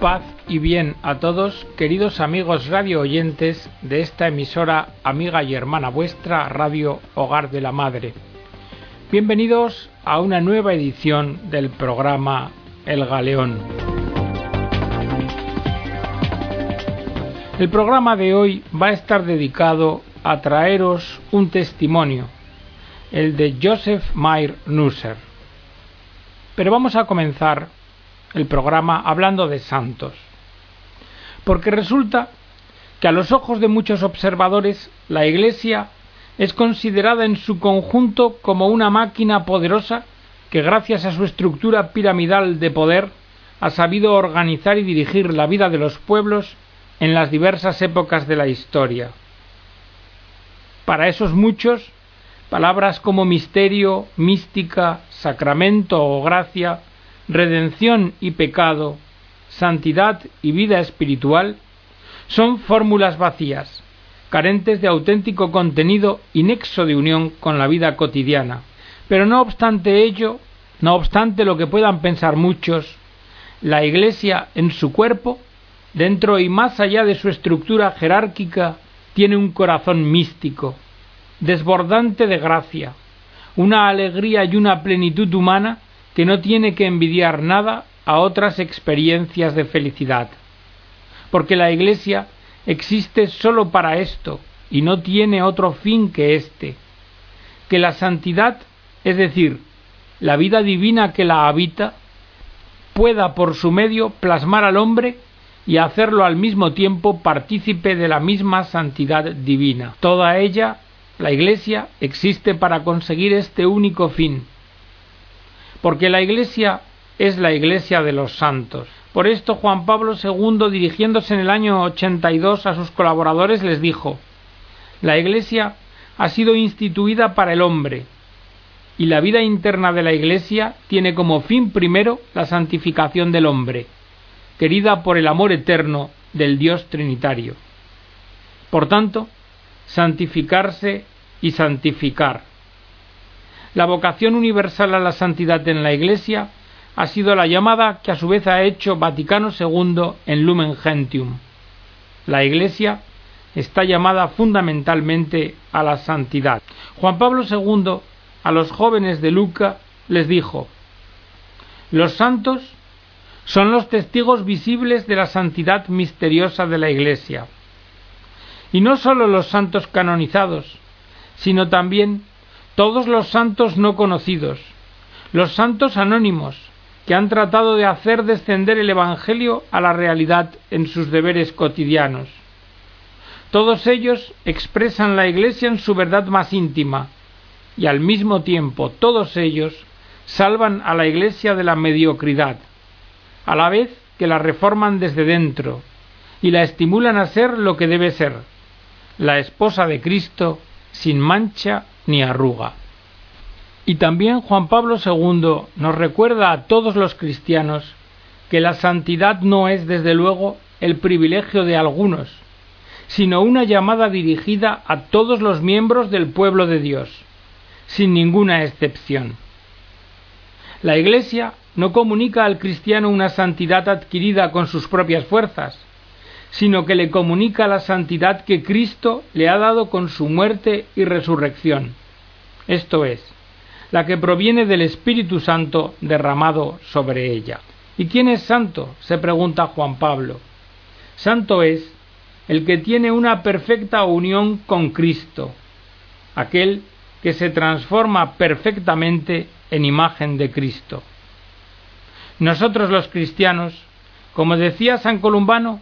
Paz y bien a todos, queridos amigos radio oyentes de esta emisora amiga y hermana vuestra, Radio Hogar de la Madre. Bienvenidos a una nueva edición del programa El Galeón. El programa de hoy va a estar dedicado a traeros un testimonio, el de Joseph Mayer Nusser. Pero vamos a comenzar el programa hablando de santos. Porque resulta que a los ojos de muchos observadores la Iglesia es considerada en su conjunto como una máquina poderosa que gracias a su estructura piramidal de poder ha sabido organizar y dirigir la vida de los pueblos en las diversas épocas de la historia. Para esos muchos, palabras como misterio, mística, sacramento o gracia redención y pecado, santidad y vida espiritual, son fórmulas vacías, carentes de auténtico contenido y nexo de unión con la vida cotidiana. Pero no obstante ello, no obstante lo que puedan pensar muchos, la Iglesia en su cuerpo, dentro y más allá de su estructura jerárquica, tiene un corazón místico, desbordante de gracia, una alegría y una plenitud humana que no tiene que envidiar nada a otras experiencias de felicidad, porque la Iglesia existe sólo para esto y no tiene otro fin que éste, que la santidad, es decir, la vida divina que la habita, pueda por su medio plasmar al hombre y hacerlo al mismo tiempo partícipe de la misma santidad divina. Toda ella, la Iglesia, existe para conseguir este único fin, porque la Iglesia es la Iglesia de los santos. Por esto Juan Pablo II, dirigiéndose en el año 82 a sus colaboradores, les dijo, La Iglesia ha sido instituida para el hombre, y la vida interna de la Iglesia tiene como fin primero la santificación del hombre, querida por el amor eterno del Dios Trinitario. Por tanto, santificarse y santificar la vocación universal a la santidad en la Iglesia ha sido la llamada que a su vez ha hecho Vaticano II en Lumen Gentium. La Iglesia está llamada fundamentalmente a la santidad. Juan Pablo II a los jóvenes de Luca les dijo Los santos son los testigos visibles de la santidad misteriosa de la Iglesia. Y no sólo los santos canonizados, sino también todos los santos no conocidos, los santos anónimos, que han tratado de hacer descender el Evangelio a la realidad en sus deberes cotidianos. Todos ellos expresan la Iglesia en su verdad más íntima, y al mismo tiempo todos ellos salvan a la Iglesia de la mediocridad, a la vez que la reforman desde dentro y la estimulan a ser lo que debe ser, la esposa de Cristo sin mancha ni arruga. Y también Juan Pablo II nos recuerda a todos los cristianos que la santidad no es desde luego el privilegio de algunos, sino una llamada dirigida a todos los miembros del pueblo de Dios, sin ninguna excepción. La Iglesia no comunica al cristiano una santidad adquirida con sus propias fuerzas, sino que le comunica la santidad que Cristo le ha dado con su muerte y resurrección. Esto es, la que proviene del Espíritu Santo derramado sobre ella. ¿Y quién es santo? se pregunta Juan Pablo. Santo es el que tiene una perfecta unión con Cristo, aquel que se transforma perfectamente en imagen de Cristo. Nosotros los cristianos, como decía San Columbano,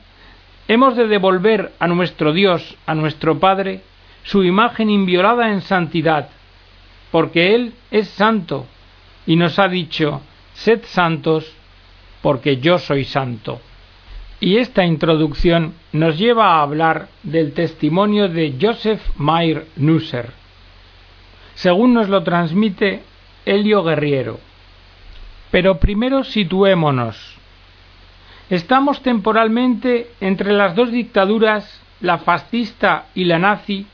hemos de devolver a nuestro Dios, a nuestro Padre, su imagen inviolada en santidad, porque Él es santo y nos ha dicho, sed santos, porque yo soy santo. Y esta introducción nos lleva a hablar del testimonio de Joseph Mayer Nusser, según nos lo transmite Helio Guerriero. Pero primero situémonos. Estamos temporalmente entre las dos dictaduras, la fascista y la nazi,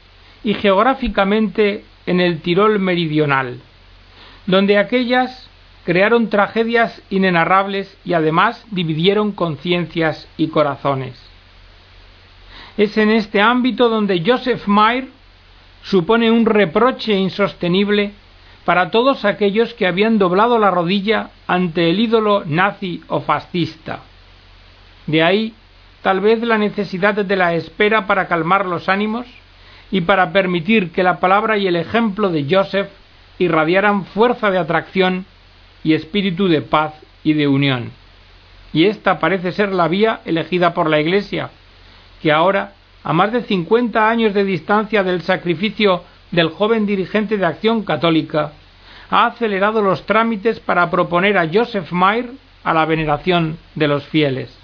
y geográficamente en el Tirol meridional, donde aquellas crearon tragedias inenarrables y además dividieron conciencias y corazones. Es en este ámbito donde Joseph Mayer supone un reproche insostenible para todos aquellos que habían doblado la rodilla ante el ídolo nazi o fascista. De ahí tal vez la necesidad de la espera para calmar los ánimos y para permitir que la palabra y el ejemplo de Joseph irradiaran fuerza de atracción y espíritu de paz y de unión. Y esta parece ser la vía elegida por la Iglesia, que ahora, a más de cincuenta años de distancia del sacrificio del joven dirigente de Acción Católica, ha acelerado los trámites para proponer a Joseph Mayer a la veneración de los fieles.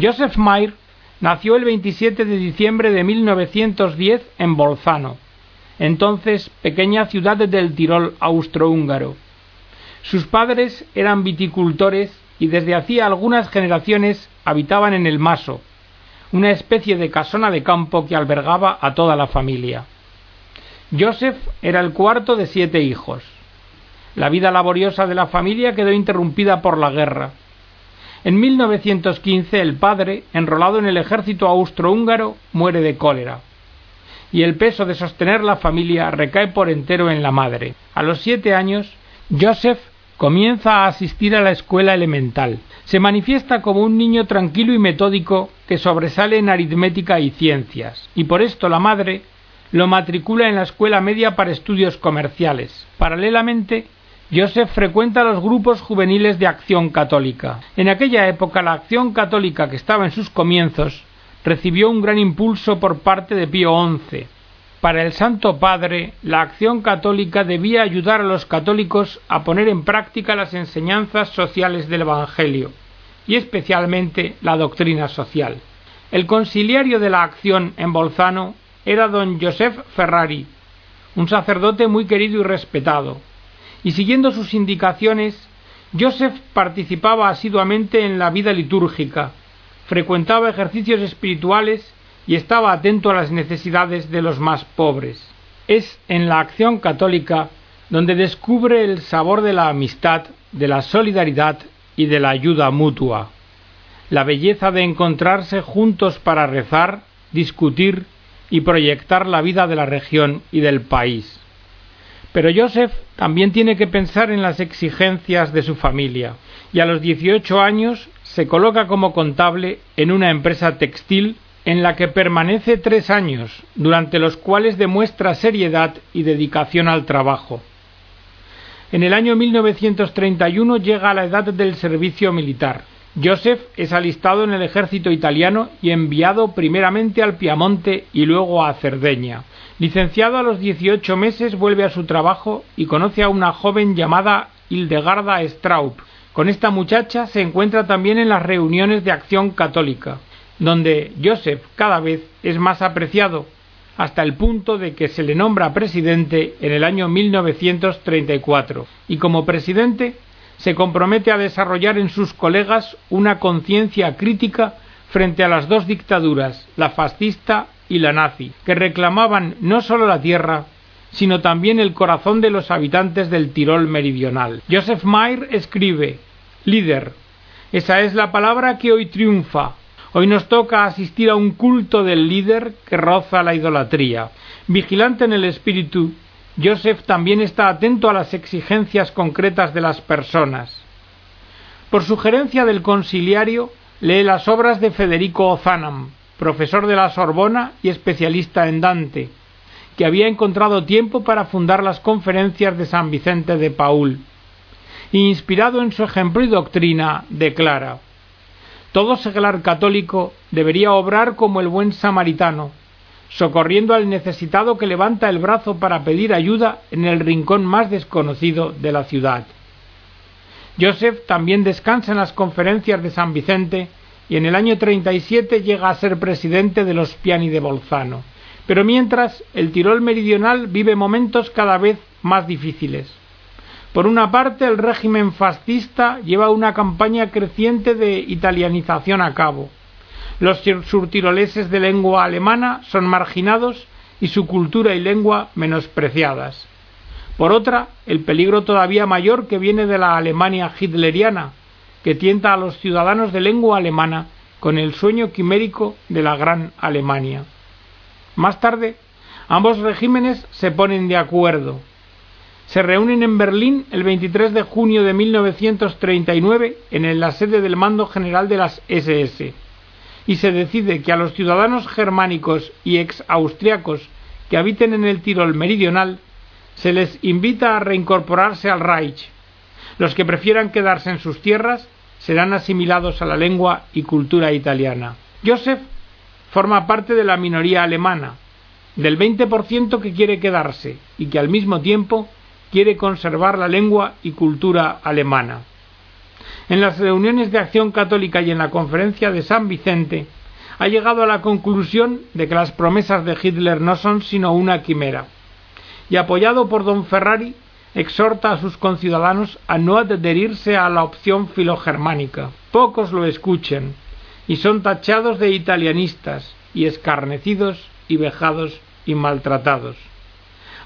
Joseph Mayer nació el 27 de diciembre de 1910 en Bolzano, entonces pequeña ciudad del Tirol austrohúngaro. Sus padres eran viticultores y desde hacía algunas generaciones habitaban en el Maso, una especie de casona de campo que albergaba a toda la familia. Joseph era el cuarto de siete hijos. La vida laboriosa de la familia quedó interrumpida por la guerra. En 1915 el padre, enrolado en el ejército austrohúngaro, muere de cólera. Y el peso de sostener la familia recae por entero en la madre. A los siete años, Joseph comienza a asistir a la escuela elemental. Se manifiesta como un niño tranquilo y metódico que sobresale en aritmética y ciencias, y por esto la madre lo matricula en la escuela media para estudios comerciales. Paralelamente, Joseph frecuenta los grupos juveniles de acción católica. En aquella época la acción católica que estaba en sus comienzos recibió un gran impulso por parte de Pío XI, para el Santo Padre, la acción católica debía ayudar a los católicos a poner en práctica las enseñanzas sociales del Evangelio, y especialmente la doctrina social. El conciliario de la acción en Bolzano era don Joseph Ferrari, un sacerdote muy querido y respetado, y siguiendo sus indicaciones, Joseph participaba asiduamente en la vida litúrgica, frecuentaba ejercicios espirituales y estaba atento a las necesidades de los más pobres. Es en la acción católica donde descubre el sabor de la amistad, de la solidaridad y de la ayuda mutua, la belleza de encontrarse juntos para rezar, discutir y proyectar la vida de la región y del país. Pero Joseph también tiene que pensar en las exigencias de su familia, y a los 18 años se coloca como contable en una empresa textil en la que permanece tres años, durante los cuales demuestra seriedad y dedicación al trabajo. En el año 1931 llega a la edad del servicio militar. Joseph es alistado en el ejército italiano y enviado primeramente al Piamonte y luego a Cerdeña. Licenciado a los 18 meses vuelve a su trabajo y conoce a una joven llamada Hildegarda Straub. Con esta muchacha se encuentra también en las reuniones de acción católica donde Joseph cada vez es más apreciado, hasta el punto de que se le nombra presidente en el año 1934, y como presidente se compromete a desarrollar en sus colegas una conciencia crítica frente a las dos dictaduras, la fascista y la nazi, que reclamaban no solo la tierra, sino también el corazón de los habitantes del Tirol meridional. Joseph Mayer escribe Líder. Esa es la palabra que hoy triunfa, Hoy nos toca asistir a un culto del líder que roza la idolatría. Vigilante en el espíritu, Joseph también está atento a las exigencias concretas de las personas. Por sugerencia del conciliario, lee las obras de Federico Ozanam, profesor de la Sorbona y especialista en Dante, que había encontrado tiempo para fundar las conferencias de San Vicente de Paul. Inspirado en su ejemplo y doctrina, declara todo seglar católico debería obrar como el buen samaritano, socorriendo al necesitado que levanta el brazo para pedir ayuda en el rincón más desconocido de la ciudad. Joseph también descansa en las conferencias de San Vicente y en el año 37 llega a ser presidente de los Piani de Bolzano. Pero mientras, el Tirol meridional vive momentos cada vez más difíciles. Por una parte, el régimen fascista lleva una campaña creciente de italianización a cabo. Los surtiroleses de lengua alemana son marginados y su cultura y lengua menospreciadas. Por otra, el peligro todavía mayor que viene de la Alemania hitleriana, que tienta a los ciudadanos de lengua alemana con el sueño quimérico de la Gran Alemania. Más tarde, ambos regímenes se ponen de acuerdo. Se reúnen en Berlín el 23 de junio de 1939 en la sede del mando general de las SS y se decide que a los ciudadanos germánicos y ex-austriacos que habiten en el Tirol meridional se les invita a reincorporarse al Reich. Los que prefieran quedarse en sus tierras serán asimilados a la lengua y cultura italiana. Joseph forma parte de la minoría alemana, del 20% que quiere quedarse y que al mismo tiempo quiere conservar la lengua y cultura alemana. En las reuniones de acción católica y en la conferencia de San Vicente ha llegado a la conclusión de que las promesas de Hitler no son sino una quimera y apoyado por don Ferrari exhorta a sus conciudadanos a no adherirse a la opción filogermánica. Pocos lo escuchen y son tachados de italianistas y escarnecidos y vejados y maltratados.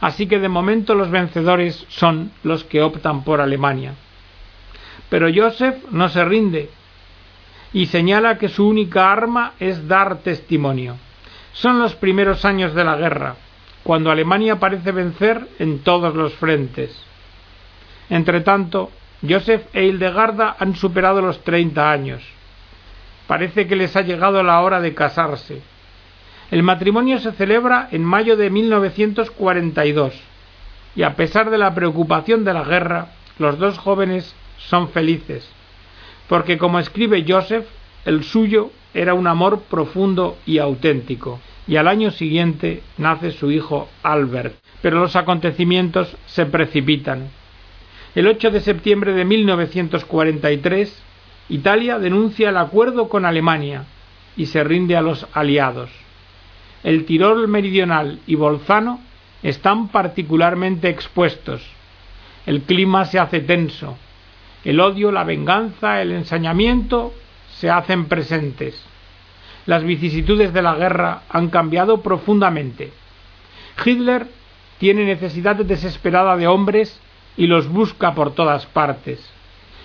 Así que de momento los vencedores son los que optan por Alemania. Pero Joseph no se rinde y señala que su única arma es dar testimonio. Son los primeros años de la guerra, cuando Alemania parece vencer en todos los frentes. Entretanto, Joseph e Hildegarda han superado los treinta años. Parece que les ha llegado la hora de casarse. El matrimonio se celebra en mayo de 1942 y a pesar de la preocupación de la guerra, los dos jóvenes son felices, porque como escribe Joseph, el suyo era un amor profundo y auténtico y al año siguiente nace su hijo Albert. Pero los acontecimientos se precipitan. El 8 de septiembre de 1943, Italia denuncia el acuerdo con Alemania y se rinde a los aliados. El Tirol meridional y Bolzano están particularmente expuestos. El clima se hace tenso. El odio, la venganza, el ensañamiento se hacen presentes las vicisitudes de la guerra han cambiado profundamente. Hitler tiene necesidad desesperada de hombres y los busca por todas partes.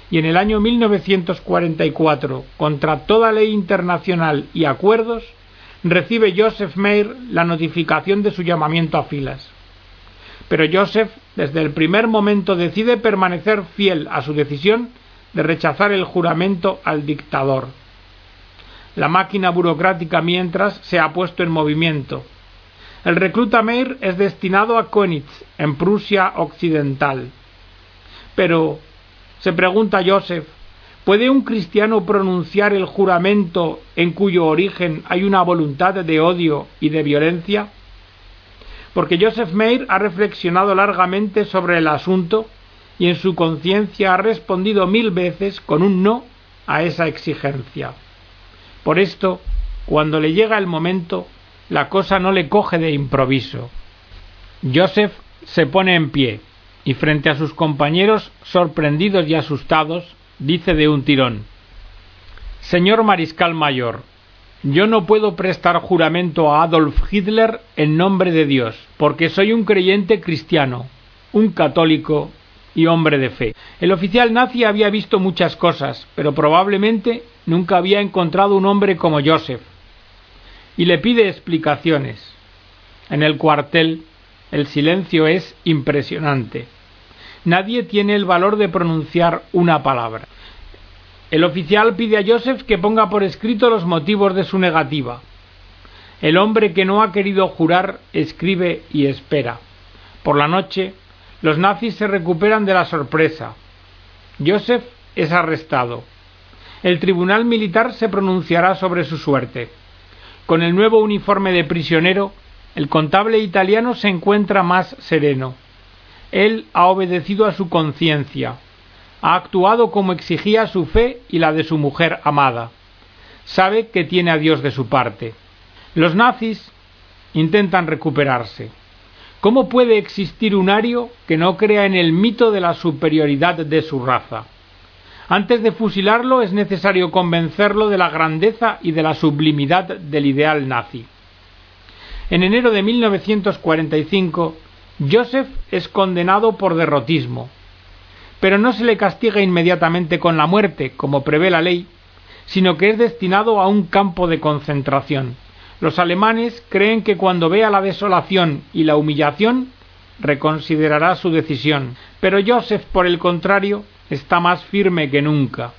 Y en el año 1944, contra toda ley internacional y acuerdos, recibe Joseph Meyer la notificación de su llamamiento a filas. Pero Joseph, desde el primer momento, decide permanecer fiel a su decisión de rechazar el juramento al dictador la máquina burocrática mientras se ha puesto en movimiento. El recluta Meir es destinado a Konitz, en Prusia Occidental. Pero, se pregunta Joseph, ¿puede un cristiano pronunciar el juramento en cuyo origen hay una voluntad de odio y de violencia? Porque Joseph Meir ha reflexionado largamente sobre el asunto y en su conciencia ha respondido mil veces con un no a esa exigencia. Por esto, cuando le llega el momento, la cosa no le coge de improviso. Joseph se pone en pie y frente a sus compañeros, sorprendidos y asustados, dice de un tirón Señor Mariscal Mayor, yo no puedo prestar juramento a Adolf Hitler en nombre de Dios, porque soy un creyente cristiano, un católico y hombre de fe. El oficial nazi había visto muchas cosas, pero probablemente nunca había encontrado un hombre como Joseph. Y le pide explicaciones. En el cuartel el silencio es impresionante. Nadie tiene el valor de pronunciar una palabra. El oficial pide a Joseph que ponga por escrito los motivos de su negativa. El hombre que no ha querido jurar escribe y espera. Por la noche, los nazis se recuperan de la sorpresa. Joseph es arrestado. El tribunal militar se pronunciará sobre su suerte. Con el nuevo uniforme de prisionero, el contable italiano se encuentra más sereno. Él ha obedecido a su conciencia, ha actuado como exigía su fe y la de su mujer amada. Sabe que tiene a Dios de su parte. Los nazis intentan recuperarse. ¿Cómo puede existir un ario que no crea en el mito de la superioridad de su raza? Antes de fusilarlo es necesario convencerlo de la grandeza y de la sublimidad del ideal nazi. En enero de 1945, Joseph es condenado por derrotismo, pero no se le castiga inmediatamente con la muerte, como prevé la ley, sino que es destinado a un campo de concentración. Los alemanes creen que cuando vea la desolación y la humillación, reconsiderará su decisión, pero Joseph, por el contrario, está más firme que nunca.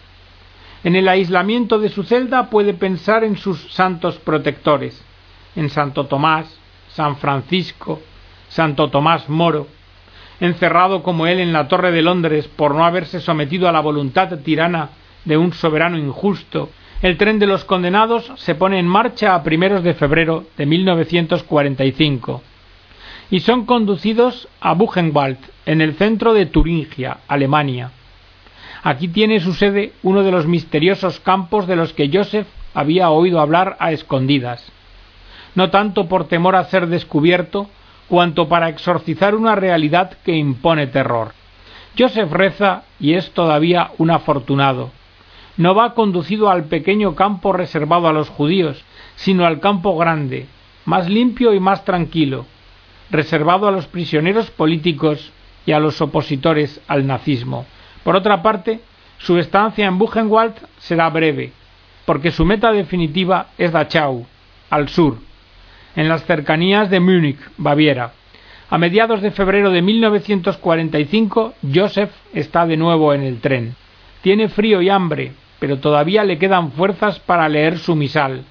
En el aislamiento de su celda puede pensar en sus santos protectores, en Santo Tomás, San Francisco, Santo Tomás Moro, encerrado como él en la Torre de Londres por no haberse sometido a la voluntad tirana de un soberano injusto, el tren de los condenados se pone en marcha a primeros de febrero de 1945 y son conducidos a Buchenwald, en el centro de Turingia, Alemania. Aquí tiene su sede uno de los misteriosos campos de los que Joseph había oído hablar a escondidas, no tanto por temor a ser descubierto, cuanto para exorcizar una realidad que impone terror. Joseph reza y es todavía un afortunado. No va conducido al pequeño campo reservado a los judíos, sino al campo grande, más limpio y más tranquilo, reservado a los prisioneros políticos y a los opositores al nazismo. Por otra parte, su estancia en Buchenwald será breve, porque su meta definitiva es Dachau, al sur, en las cercanías de Múnich, Baviera. A mediados de febrero de 1945, Joseph está de nuevo en el tren. Tiene frío y hambre, pero todavía le quedan fuerzas para leer su misal,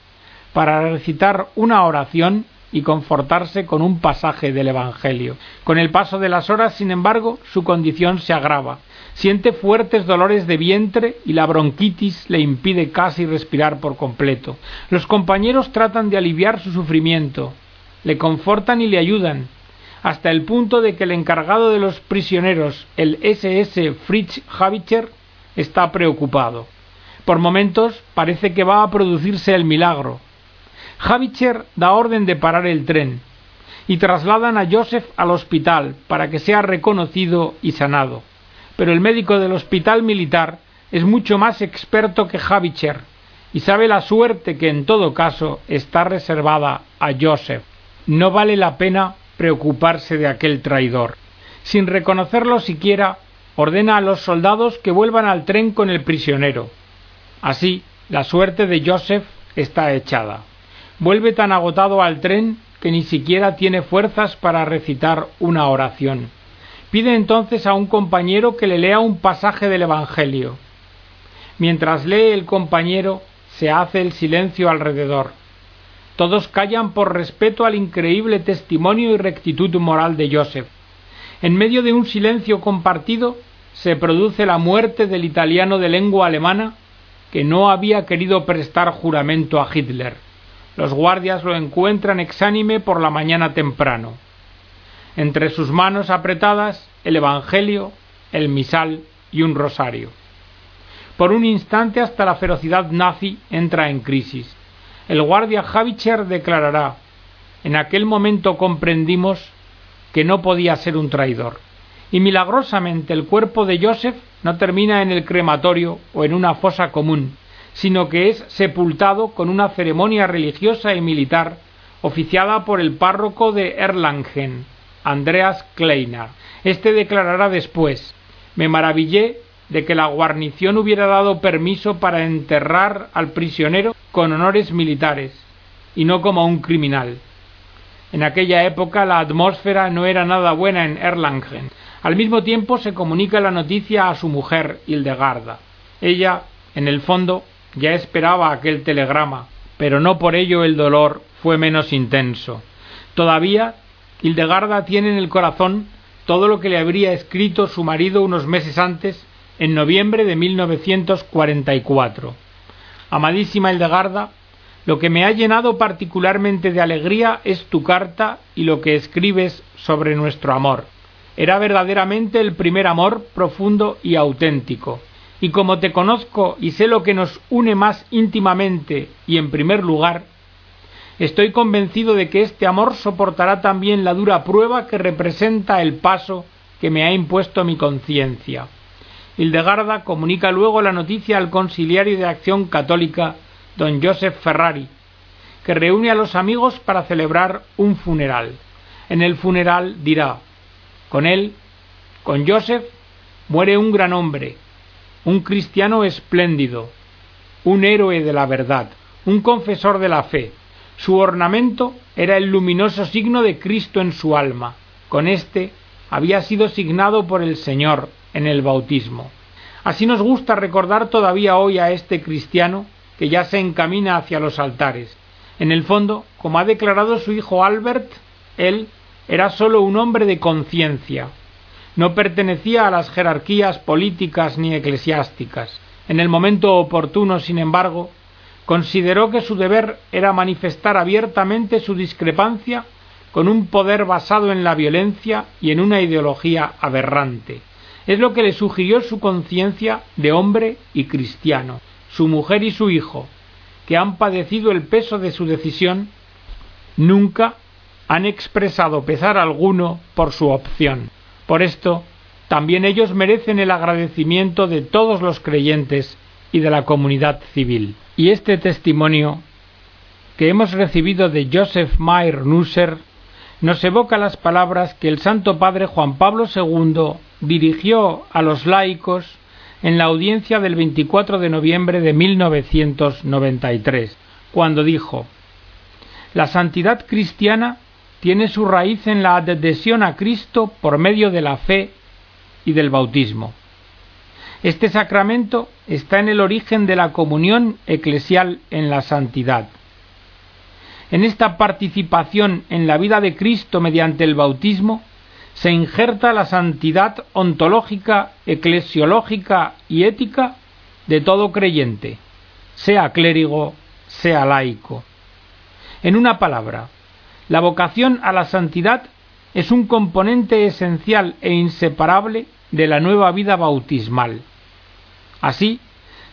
para recitar una oración y confortarse con un pasaje del Evangelio. Con el paso de las horas, sin embargo, su condición se agrava. Siente fuertes dolores de vientre y la bronquitis le impide casi respirar por completo. Los compañeros tratan de aliviar su sufrimiento, le confortan y le ayudan, hasta el punto de que el encargado de los prisioneros, el SS Fritz Habitscher, está preocupado. Por momentos parece que va a producirse el milagro, Havitcher da orden de parar el tren y trasladan a Joseph al hospital para que sea reconocido y sanado. Pero el médico del hospital militar es mucho más experto que Havitcher y sabe la suerte que en todo caso está reservada a Joseph. No vale la pena preocuparse de aquel traidor. Sin reconocerlo siquiera, ordena a los soldados que vuelvan al tren con el prisionero. Así, la suerte de Joseph está echada vuelve tan agotado al tren que ni siquiera tiene fuerzas para recitar una oración. Pide entonces a un compañero que le lea un pasaje del Evangelio. Mientras lee el compañero, se hace el silencio alrededor. Todos callan por respeto al increíble testimonio y rectitud moral de Joseph. En medio de un silencio compartido, se produce la muerte del italiano de lengua alemana que no había querido prestar juramento a Hitler. Los guardias lo encuentran exánime por la mañana temprano. Entre sus manos apretadas el Evangelio, el misal y un rosario. Por un instante hasta la ferocidad nazi entra en crisis. El guardia Havitcher declarará En aquel momento comprendimos que no podía ser un traidor. Y milagrosamente el cuerpo de Joseph no termina en el crematorio o en una fosa común, sino que es sepultado con una ceremonia religiosa y militar oficiada por el párroco de Erlangen, Andreas Kleiner. Este declarará después Me maravillé de que la guarnición hubiera dado permiso para enterrar al prisionero con honores militares y no como un criminal. En aquella época la atmósfera no era nada buena en Erlangen. Al mismo tiempo se comunica la noticia a su mujer, Hildegarda. Ella, en el fondo, ya esperaba aquel telegrama, pero no por ello el dolor fue menos intenso. Todavía Hildegarda tiene en el corazón todo lo que le habría escrito su marido unos meses antes, en noviembre de 1944. Amadísima Hildegarda, lo que me ha llenado particularmente de alegría es tu carta y lo que escribes sobre nuestro amor. Era verdaderamente el primer amor profundo y auténtico y como te conozco y sé lo que nos une más íntimamente y en primer lugar, estoy convencido de que este amor soportará también la dura prueba que representa el paso que me ha impuesto mi conciencia. Hildegarda comunica luego la noticia al conciliario de Acción Católica, don Joseph Ferrari, que reúne a los amigos para celebrar un funeral. En el funeral dirá Con él, con Joseph, muere un gran hombre, un cristiano espléndido, un héroe de la verdad, un confesor de la fe. Su ornamento era el luminoso signo de Cristo en su alma. Con éste había sido signado por el Señor en el bautismo. Así nos gusta recordar todavía hoy a este cristiano que ya se encamina hacia los altares. En el fondo, como ha declarado su hijo Albert, él era sólo un hombre de conciencia. No pertenecía a las jerarquías políticas ni eclesiásticas. En el momento oportuno, sin embargo, consideró que su deber era manifestar abiertamente su discrepancia con un poder basado en la violencia y en una ideología aberrante. Es lo que le sugirió su conciencia de hombre y cristiano. Su mujer y su hijo, que han padecido el peso de su decisión, nunca han expresado pesar alguno por su opción. Por esto, también ellos merecen el agradecimiento de todos los creyentes y de la comunidad civil. Y este testimonio que hemos recibido de Joseph Mayer Nusser nos evoca las palabras que el Santo Padre Juan Pablo II dirigió a los laicos en la audiencia del 24 de noviembre de 1993, cuando dijo La santidad cristiana tiene su raíz en la adhesión a Cristo por medio de la fe y del bautismo. Este sacramento está en el origen de la comunión eclesial en la santidad. En esta participación en la vida de Cristo mediante el bautismo se injerta la santidad ontológica, eclesiológica y ética de todo creyente, sea clérigo, sea laico. En una palabra, la vocación a la santidad es un componente esencial e inseparable de la nueva vida bautismal. Así,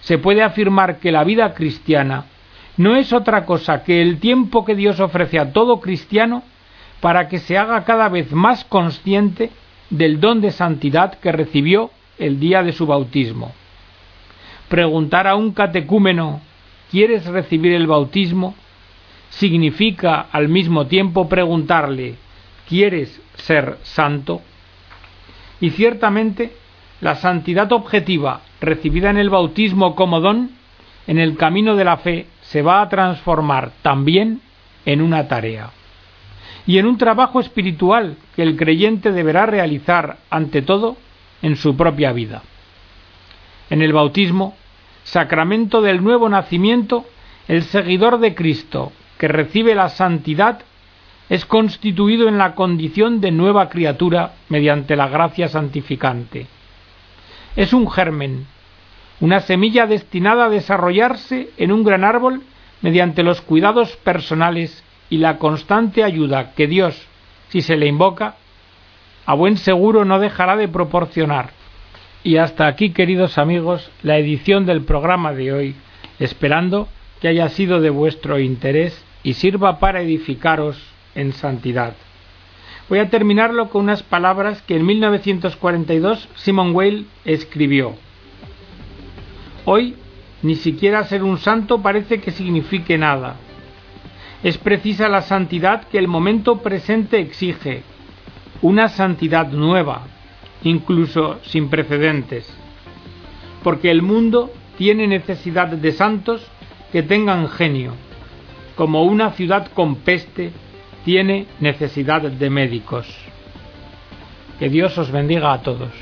se puede afirmar que la vida cristiana no es otra cosa que el tiempo que Dios ofrece a todo cristiano para que se haga cada vez más consciente del don de santidad que recibió el día de su bautismo. Preguntar a un catecúmeno ¿quieres recibir el bautismo? Significa al mismo tiempo preguntarle ¿quieres ser santo? Y ciertamente la santidad objetiva recibida en el bautismo como don, en el camino de la fe se va a transformar también en una tarea y en un trabajo espiritual que el creyente deberá realizar ante todo en su propia vida. En el bautismo, sacramento del nuevo nacimiento, el seguidor de Cristo que recibe la santidad es constituido en la condición de nueva criatura mediante la gracia santificante es un germen, una semilla destinada a desarrollarse en un gran árbol mediante los cuidados personales y la constante ayuda que Dios, si se le invoca, a buen seguro no dejará de proporcionar. Y hasta aquí, queridos amigos, la edición del programa de hoy, esperando que haya sido de vuestro interés y sirva para edificaros en santidad. Voy a terminarlo con unas palabras que en 1942 Simon Weil escribió. Hoy ni siquiera ser un santo parece que signifique nada. Es precisa la santidad que el momento presente exige, una santidad nueva, incluso sin precedentes, porque el mundo tiene necesidad de santos que tengan genio, como una ciudad con peste tiene necesidad de médicos. Que Dios os bendiga a todos.